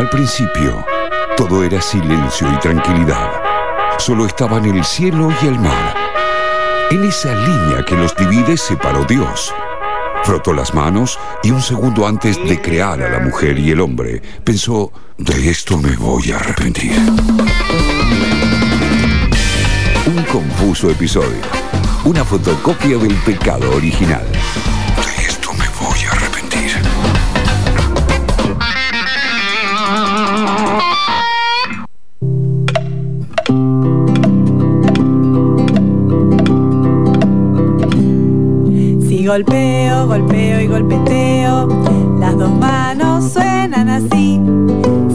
Al principio, todo era silencio y tranquilidad. Solo estaban el cielo y el mar. En esa línea que los divide se paró Dios. Frotó las manos y un segundo antes de crear a la mujer y el hombre, pensó, de esto me voy a arrepentir. Un confuso episodio. Una fotocopia del pecado original. Golpeo, golpeo y golpeteo, las dos manos suenan así.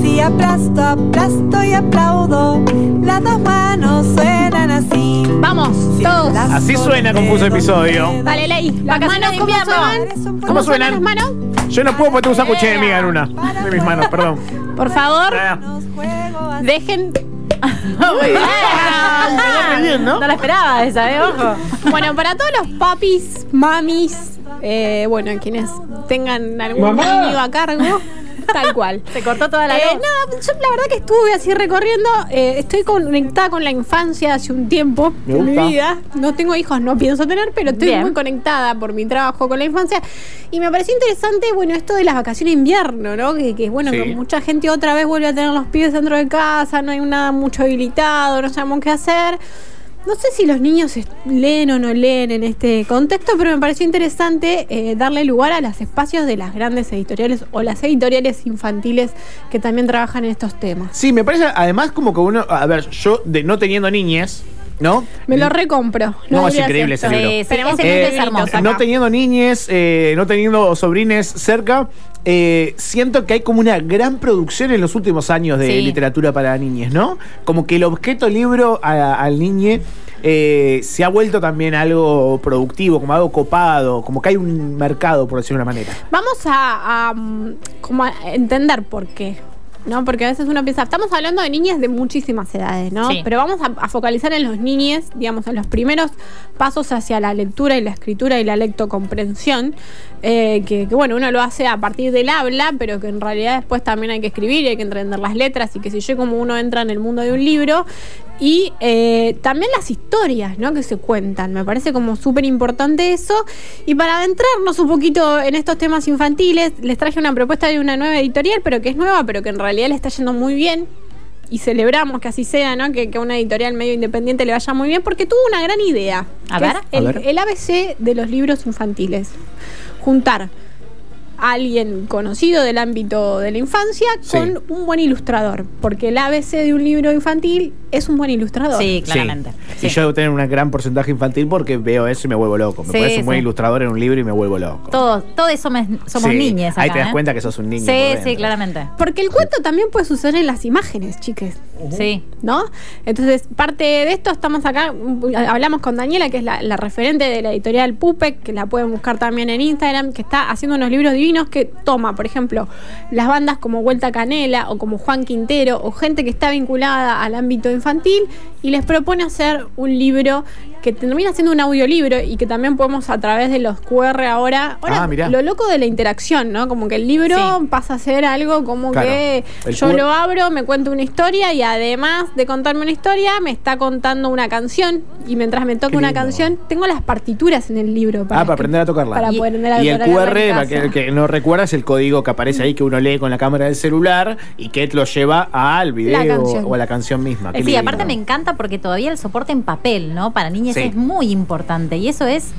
Si aplasto, aplasto y aplaudo, las dos manos suenan así. Vamos, Si todos. Así suena confuso episodio. Dale, Ley. Las Vacaciones manos, de ¿cómo invierno. ¿Cómo suenan? las manos? Yo no puedo porque tengo un sándwich de miga en una. De mis manos, perdón. Por favor, Ah, dejen. Muy bien. muy bien, ¿no? No la esperaba esa, ¿eh? Ojo. Bueno, para todos los papis, mamis, eh, bueno, quienes tengan algún niño a cargo, tal cual. Se cortó toda la Eh, luz. nada, yo la verdad que estuve así recorriendo, eh, estoy conectada con la infancia hace un tiempo Me en mi vida. No tengo hijos, no pienso tener, pero estoy Bien. muy conectada por mi trabajo con la infancia. Y me pareció interesante, bueno, esto de las vacaciones de invierno, ¿no? Que, que bueno, Sí. que mucha gente otra vez vuelve a tener los pibes dentro de casa, no hay nada mucho habilitado, no sabemos qué hacer. No sé si los niños leen o no leen en este contexto, pero me pareció interesante eh, darle lugar a los espacios de las grandes editoriales o las editoriales infantiles que también trabajan en estos temas. Sí, me parece además como que uno. A ver, yo de no teniendo niñes, ¿no? Me lo recompro. No, es increíble ese libro. Sí, sí, Tenemos ese que libro Eh, es acá. No teniendo niñes, eh, no teniendo sobrines cerca, eh, siento que hay como una gran producción en los últimos años de Sí. literatura para niñes, ¿no? Como que el objeto libro a- al niñe eh, se ha vuelto también algo productivo, como algo copado, como que hay un mercado, por decirlo de una manera. Vamos a, a, mm, como a entender por qué. ¿No? Porque a veces uno piensa, estamos hablando de niñas de muchísimas edades, ¿no? Sí. Pero vamos a, a focalizar en los niñes, digamos, en los primeros pasos hacia la lectura y la escritura y la lectocomprensión, eh, que, que, bueno, uno lo hace a partir del habla, pero que en realidad después también hay que escribir y hay que entender las letras y que si yo como uno entra en el mundo de un libro y eh, también las historias ¿no? que se cuentan. Me parece como súper importante eso. Y para adentrarnos un poquito en estos temas infantiles, les traje una propuesta de una nueva editorial, pero que es nueva, pero que en realidad le está yendo muy bien. Y celebramos que así sea, ¿no? Que, que a una editorial medio independiente le vaya muy bien, porque tuvo una gran idea. A que ver. es A el, ver. el ABC de los libros infantiles. Juntar alguien conocido del ámbito de la infancia Sí. con un buen ilustrador. Porque el ABC de un libro infantil es un buen ilustrador. Sí, claramente. Sí. Y yo debo tener un gran porcentaje infantil porque veo eso y me vuelvo loco. Me pones un buen ilustrador en un libro y me vuelvo loco. Todo, todo eso me- somos Sí, niñas. Ahí te das ¿eh? cuenta que sos un niño. Sí, sí, claramente. Porque el cuento también puede suceder en las imágenes, chiques. Sí. ¿No? Entonces, parte de esto, estamos acá, hablamos con Daniela, que es la, la referente de la editorial Pupec, que la pueden buscar también en Instagram, que está haciendo unos libros que toma, por ejemplo, las bandas como Vuelta Canela o como Juan Quintero o gente que está vinculada al ámbito infantil y les propone hacer un libro que termina siendo un audiolibro y que también podemos a través de los QR ahora. Ahora, Ah, mirá. lo loco de la interacción, ¿no? Como que el libro Sí. pasa a ser algo como Claro. que El yo QR lo abro, me cuento una historia y además de contarme una historia, me está contando una canción. Y mientras me toca una canción, tengo las partituras en el libro. ah, para que- aprender a tocarla. Para y, aprender a y el QR, para que, que no recuerda, es el código que aparece ahí que uno lee con la cámara del celular y que lo lleva al video o a la canción misma. Qué Sí, lindo. aparte me encanta porque todavía el soporte en papel, ¿no? Para Sí. es muy importante y eso es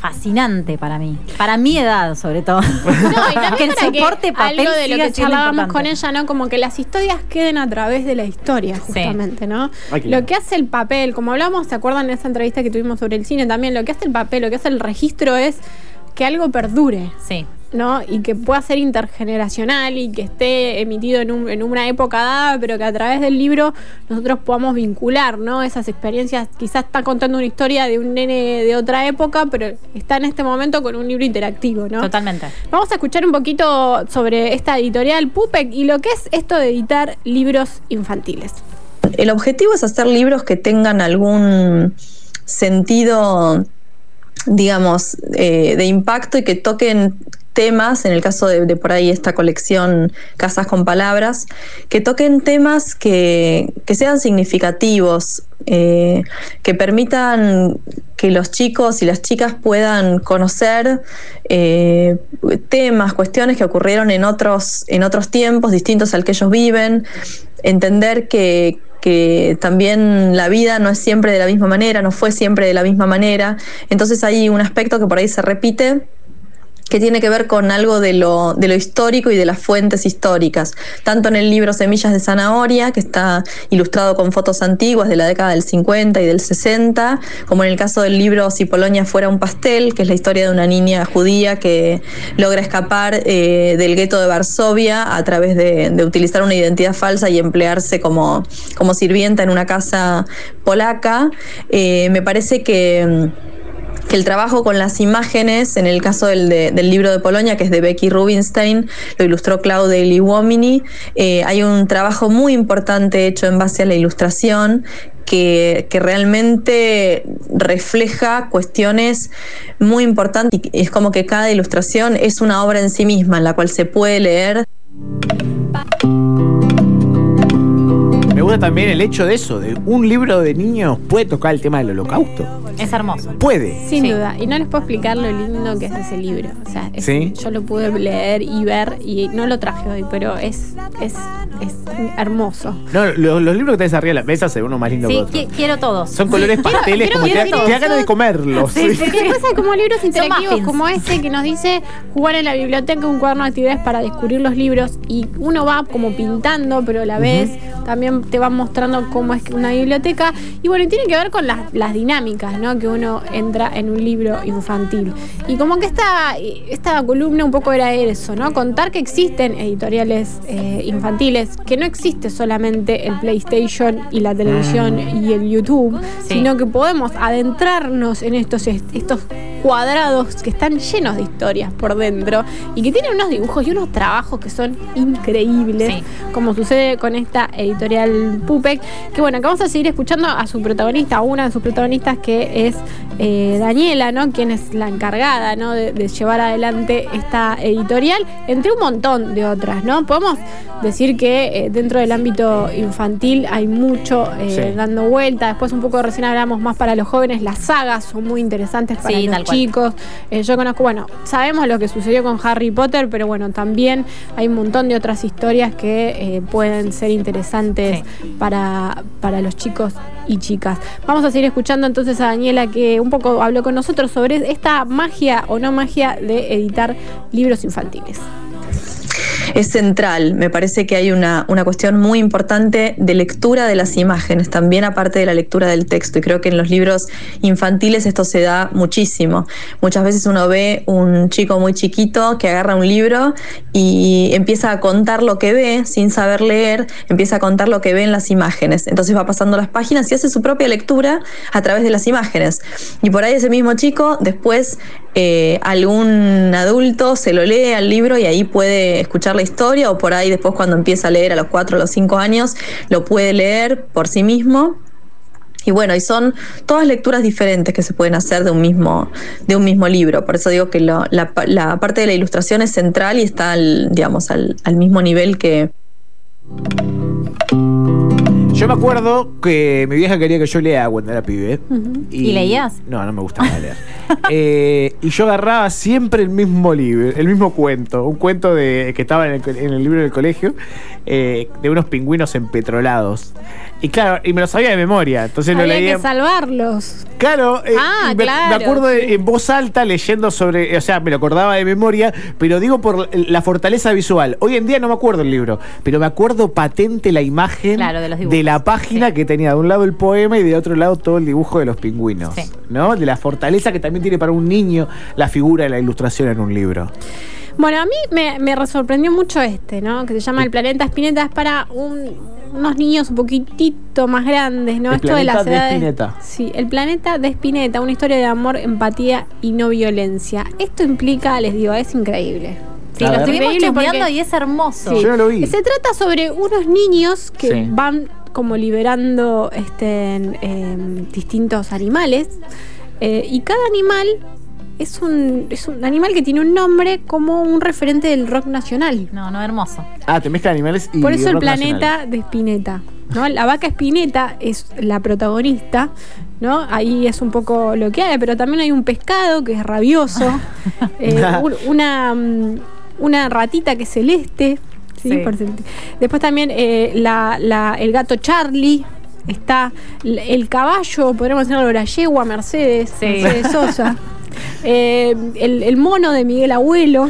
fascinante para mí. Para mi edad, sobre todo. No, y también que el para soporte papel algo de lo que charlábamos con ella, ¿no? Como que las historias queden a través de la historia, justamente, ¿no? Lo que hace el papel, como hablamos, ¿se acuerdan en esa entrevista que tuvimos sobre el cine también? Lo que hace el papel, lo que hace el registro es que algo perdure. Sí. ¿No? Y que pueda ser intergeneracional y que esté emitido en, un- en una época dada, pero que a través del libro nosotros podamos vincular, ¿no? Esas experiencias, quizás está contando una historia de un nene de otra época, pero está en este momento con un libro interactivo, ¿no? Totalmente. Vamos a escuchar un poquito sobre esta editorial Pupec y lo que es esto de editar libros infantiles. El objetivo es hacer libros que tengan algún sentido, digamos, eh, de impacto y que toquen temas, en el caso de, por ahí esta colección Casas con Palabras, que toquen temas que, que sean significativos, eh, que permitan que los chicos y las chicas puedan conocer eh, temas, cuestiones que ocurrieron en otros, en otros tiempos distintos al que ellos viven, entender que, que también la vida no es siempre de la misma manera, no fue siempre de la misma manera. Entonces hay un aspecto que por ahí se repite que tiene que ver con algo de lo, de lo histórico y de las fuentes históricas, tanto en el libro Semillas de Zanahoria, que está ilustrado con fotos antiguas de la década del 50 y del 60, como en el caso del libro Si Polonia fuera un pastel, que es la historia de una niña judía que logra escapar eh, del gueto de Varsovia a través de, utilizar una identidad falsa y emplearse como, como sirvienta en una casa polaca. Eh, me parece que que el trabajo con las imágenes, en el caso del, de, del, libro de Polonia, que es de Becky Rubinstein, lo ilustró Claudia Liwomini, eh, hay un trabajo muy importante hecho en base a la ilustración que, que, realmente refleja cuestiones muy importantes. Y es como que cada ilustración es una obra en sí misma, en la cual se puede leer. Gusta también el hecho de eso, de un libro de niños puede tocar el tema del holocausto. Es hermoso. Puede. Sin sí. duda. Y no les puedo explicar lo lindo que es ese libro. O sea, es, ¿Sí? yo lo pude leer y ver y no lo traje hoy, pero es, es, es hermoso. No, los, los, libros que tenés arriba de la mesa se uno más lindo sí, que otro. Qu quiero todos. Son colores quiero, pasteles, quiero, como quiero te, hagan de comerlos. Sí, sí. Porque pasa como libros interactivos como ese que nos dice jugar en la biblioteca un cuaderno de actividades para descubrir los libros y uno va como pintando, pero a la vez uh -huh. también te va mostrando cómo es una biblioteca. Y bueno, y tiene que ver con las, las dinámicas, ¿no? Que uno entra en un libro infantil. Y como que esta, esta columna un poco era eso, ¿no? Contar que existen editoriales eh, infantiles, que no existe solamente el PlayStation y la televisión mm. y el YouTube, sí. sino que podemos adentrarnos en estos, estos cuadrados que están llenos de historias por dentro y que tienen unos dibujos y unos trabajos que son increíbles, sí. como sucede con esta editorial Pupek, que bueno, que vamos a seguir escuchando a su protagonista, una de sus protagonistas que es eh, Daniela, ¿no? Quien es la encargada, ¿no? De, de, llevar adelante esta editorial, entre un montón de otras, ¿no? Podemos decir que eh, dentro del ámbito infantil hay mucho eh, sí. dando vuelta, después un poco recién hablamos más para los jóvenes, las sagas son muy interesantes para sí, los chicos. Eh, yo conozco, bueno, sabemos lo que sucedió con Harry Potter, pero bueno, también hay un montón de otras historias que eh, pueden ser interesantes sí. para, para los chicos y chicas. Vamos a seguir escuchando entonces a Daniela que un poco habló con nosotros sobre esta magia o no magia de editar libros infantiles es central. Me parece que hay una, una, cuestión muy importante de lectura de las imágenes, también aparte de la lectura del texto. Y creo que en los libros infantiles esto se da muchísimo. Muchas veces uno ve un chico muy chiquito que agarra un libro y empieza a contar lo que ve sin saber leer, empieza a contar lo que ve en las imágenes. Entonces va pasando las páginas y hace su propia lectura a través de las imágenes. Y por ahí ese mismo chico después eh, algún adulto se lo lee al libro y ahí puede escuchar la historia o por ahí después cuando empieza a leer a los 4 o los 5 años lo puede leer por sí mismo. Y bueno, y son todas lecturas diferentes que se pueden hacer de un mismo, de un mismo libro. Por eso digo que la, parte de la ilustración es central y está, al, digamos, al mismo nivel que, yo me acuerdo que mi vieja quería que yo lea cuando era pibe. Uh -huh. ¿Y, ¿Y, leías? No, no me gustaba leer. eh, y yo agarraba siempre el mismo libro, el mismo cuento. Un cuento de, que estaba en el, en el libro del colegio, eh, de unos pingüinos empetrolados. Y claro, y me lo sabía de memoria. Entonces Había lo leía. que salvarlos. Claro, eh, ah, me, claro, me, acuerdo de, en voz alta leyendo sobre. O sea, me lo acordaba de memoria, pero digo por la fortaleza visual. Hoy en día no me acuerdo el libro, pero me acuerdo patente la imagen claro, de, de, la página sí. que tenía de un lado el poema y de otro lado todo el dibujo de los pingüinos. Sí. ¿No? De la fortaleza que también tiene para un niño la figura de la ilustración en un libro. Bueno, a mí me, me sorprendió mucho este, ¿no? Que se llama El Planeta Espineta. Es para un, unos niños un poquitito más grandes, ¿no? El Esto de las de edades. Sí, El Planeta de Espineta, una historia de amor, empatía y no violencia. Esto implica, les digo, es increíble. Sí, lo estuvimos chusmeando y es hermoso. Sí. Yo no lo vi. Se trata sobre unos niños que sí. van como liberando este, eh, distintos animales eh, y cada animal es un, es un animal que tiene un nombre como un referente del rock nacional. No, no, hermoso. Ah, te mezcla animales y Por eso el rock planeta nacional. de Spinetta. ¿no? La vaca Spinetta es la protagonista, ¿no? Ahí es un poco lo que hay, pero también hay un pescado que es rabioso, eh, un- una, mm, una ratita que es celeste. ¿sí? Sí. Después también eh, la- la- el gato Charlie. Está el caballo, podríamos decirlo, la yegua Mercedes, Sí. Mercedes Sosa. Eh, el, el mono de Miguel Abuelo,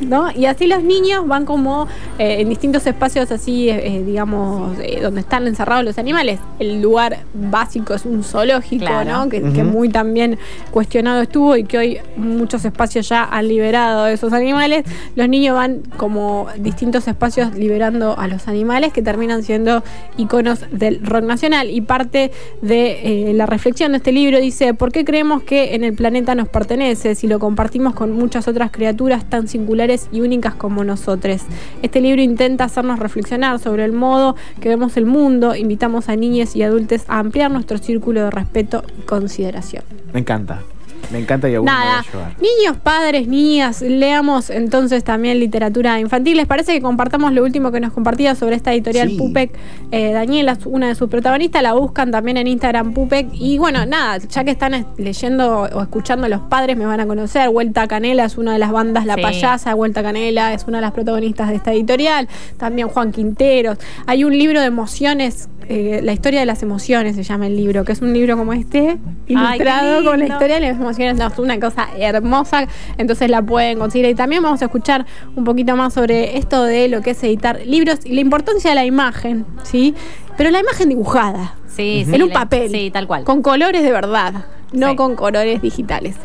¿no? Y así los niños van como eh, en distintos espacios así, eh, eh, digamos, eh, donde están encerrados los animales. El lugar básico es un zoológico, Claro. ¿no? Que, que muy también cuestionado estuvo y que hoy muchos espacios ya han liberado a esos animales. Los niños van como distintos espacios liberando a los animales que terminan siendo iconos del rock nacional. Y parte de eh, la reflexión de este libro dice, ¿por qué creemos que en el planeta nos pertenece si lo compartimos con muchas otras criaturas tan singulares y únicas como nosotros? Este libro intenta hacernos reflexionar sobre el modo que vemos el mundo. Invitamos a niños y adultos a ampliar nuestro círculo de respeto y consideración. Me encanta. Me encanta y Nada, niños, padres, niñas, leamos entonces también literatura infantil. ¿Les parece que compartamos lo último que nos compartía sobre esta editorial Sí. Pupec? Eh, Daniela, una de sus protagonistas, la buscan también en Instagram Pupec. Y bueno, nada, ya que están es- leyendo o escuchando los padres, me van a conocer. Vuelta Canela es una de las bandas La Sí. Payasa, Vuelta Canela es una de las protagonistas de esta editorial. También Juan Quinteros. Hay un libro de emociones. eh, la historia de las emociones se llama el libro, que es un libro como este, ilustrado con la historia de las emociones. No, es una cosa hermosa, entonces la pueden conseguir. Y también vamos a escuchar un poquito más sobre esto de lo que es editar libros y la importancia de la imagen, ¿sí? Pero la imagen dibujada, Sí, sí. en un papel, Sí, tal cual. con colores de verdad, no Sí. con colores digitales.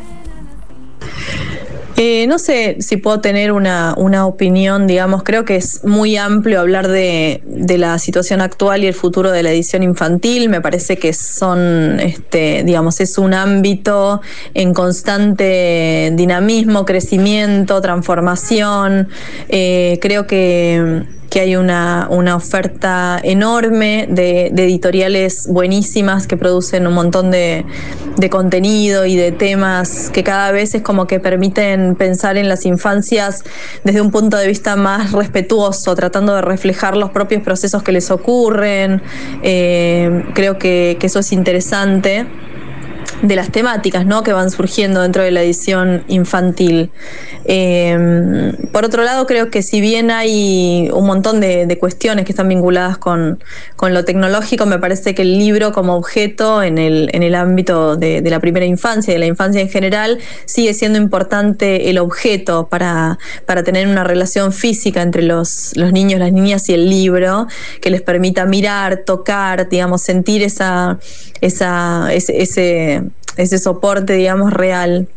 Eh, no sé si puedo tener una, una opinión, digamos, creo que es muy amplio hablar de, de la situación actual y el futuro de la edición infantil. Me parece que son, este, digamos, es un ámbito en constante dinamismo, crecimiento, transformación. Eh, creo que que hay una, una oferta enorme de, editoriales buenísimas que producen un montón de, de contenido y de temas que cada vez es como que permiten pensar en las infancias desde un punto de vista más respetuoso, tratando de reflejar los propios procesos que les ocurren. Eh, creo que eso es interesante de las temáticas ¿no? que van surgiendo dentro de la edición infantil. Eh, por otro lado, creo que si bien hay un montón de, cuestiones que están vinculadas con, con, lo tecnológico, me parece que el libro como objeto en el, en el ámbito de, la primera infancia y de la infancia en general sigue siendo importante el objeto para, para tener una relación física entre los, los niños, las niñas y el libro que les permita mirar, tocar, digamos, sentir esa, esa, ese ese soporte, digamos, real.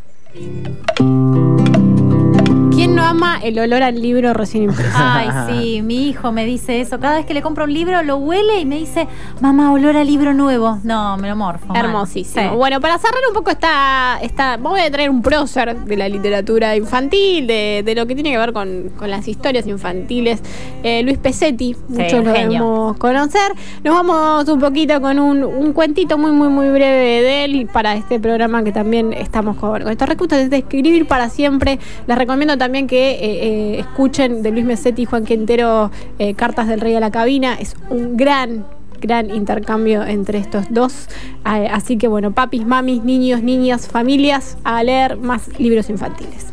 ¿Quién no ama el olor al libro recién impreso? Ay, sí, mi hijo me dice eso. Cada vez que le compro un libro, lo huele y me dice, mamá, olor a libro nuevo. No, me lo morfo. Hermosísimo. Sí. Bueno, para cerrar un poco esta, esta. Voy a traer un prócer de la literatura infantil, de, de lo que tiene que ver con, con las historias infantiles. Eh, Luis Pesetti, muchos un lo debemos conocer. Nos vamos un poquito con un, un cuentito muy, muy, muy breve de él para este programa que también estamos con, con estos recursos de escribir para siempre. Les recomiendo también que eh, eh, escuchen de Luis Pesetti y Juan Quintero eh, Cartas del Rey a la Cabina. Es un gran gran intercambio entre estos dos. Eh, así que bueno, papis, mamis, niños, niñas, familias, a leer más libros infantiles.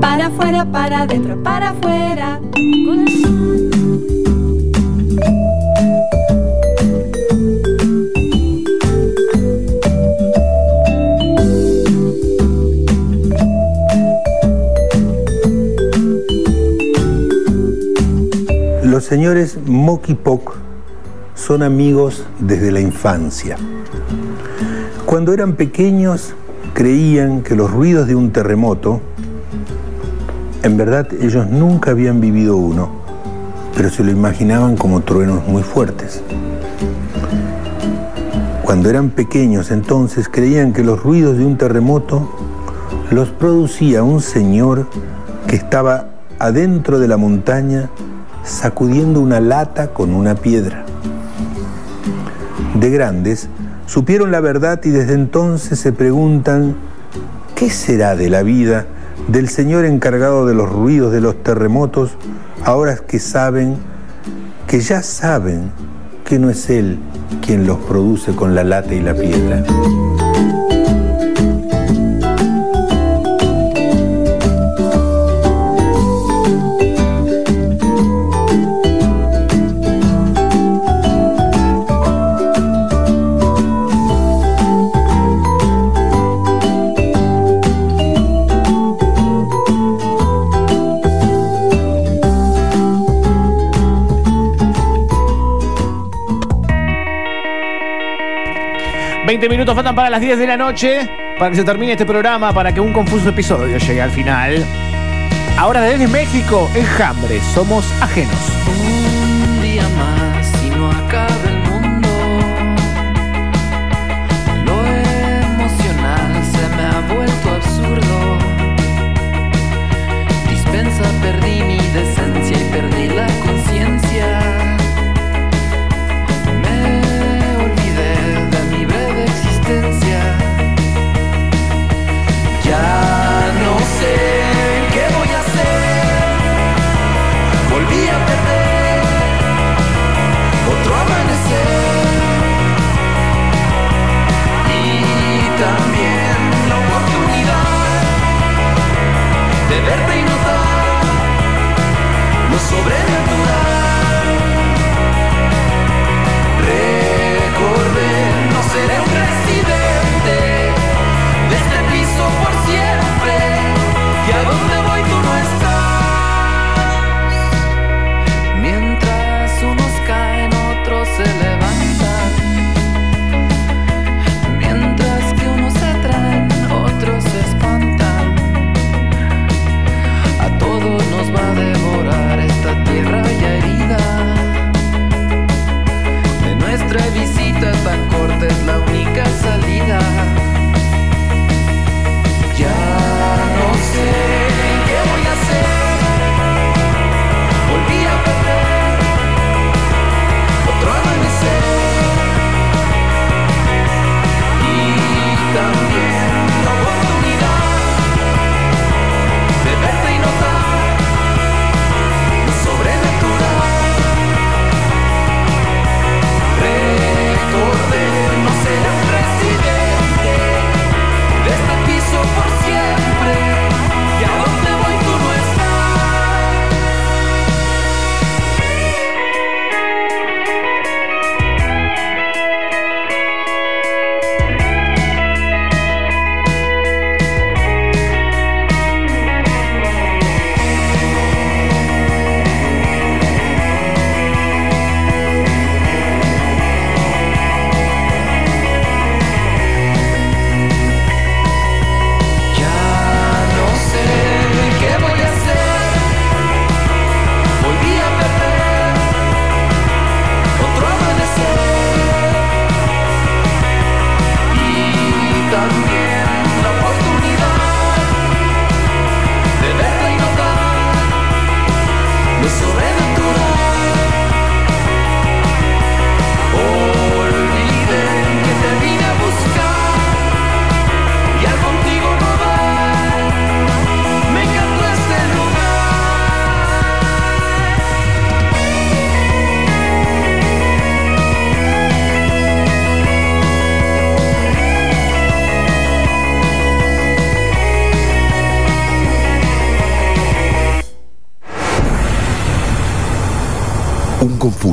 Para afuera, para adentro, para afuera. Señores Moki Pok son amigos desde la infancia. Cuando eran pequeños creían que los ruidos de un terremoto, en verdad ellos nunca habían vivido uno, pero se lo imaginaban como truenos muy fuertes. Cuando eran pequeños entonces creían que los ruidos de un terremoto los producía un señor que estaba adentro de la montaña sacudiendo una lata con una piedra. De grandes, supieron la verdad y desde entonces se preguntan ¿qué será de la vida del señor encargado de los ruidos de los terremotos ahora que saben, que ya saben que no es él quien los produce con la lata y la piedra? 20 minutos faltan para las 10 de la noche, para que se termine este programa, para que un confuso episodio llegue al final. Ahora desde México, Enjambre, somos ajenos.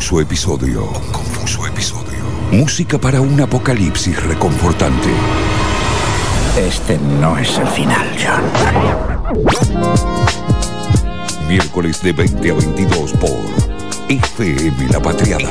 Confuso episodio. Un confuso episodio. Música para un apocalipsis reconfortante. Este no es el final, John. Miércoles de 20 a 22 por FM La Patriada.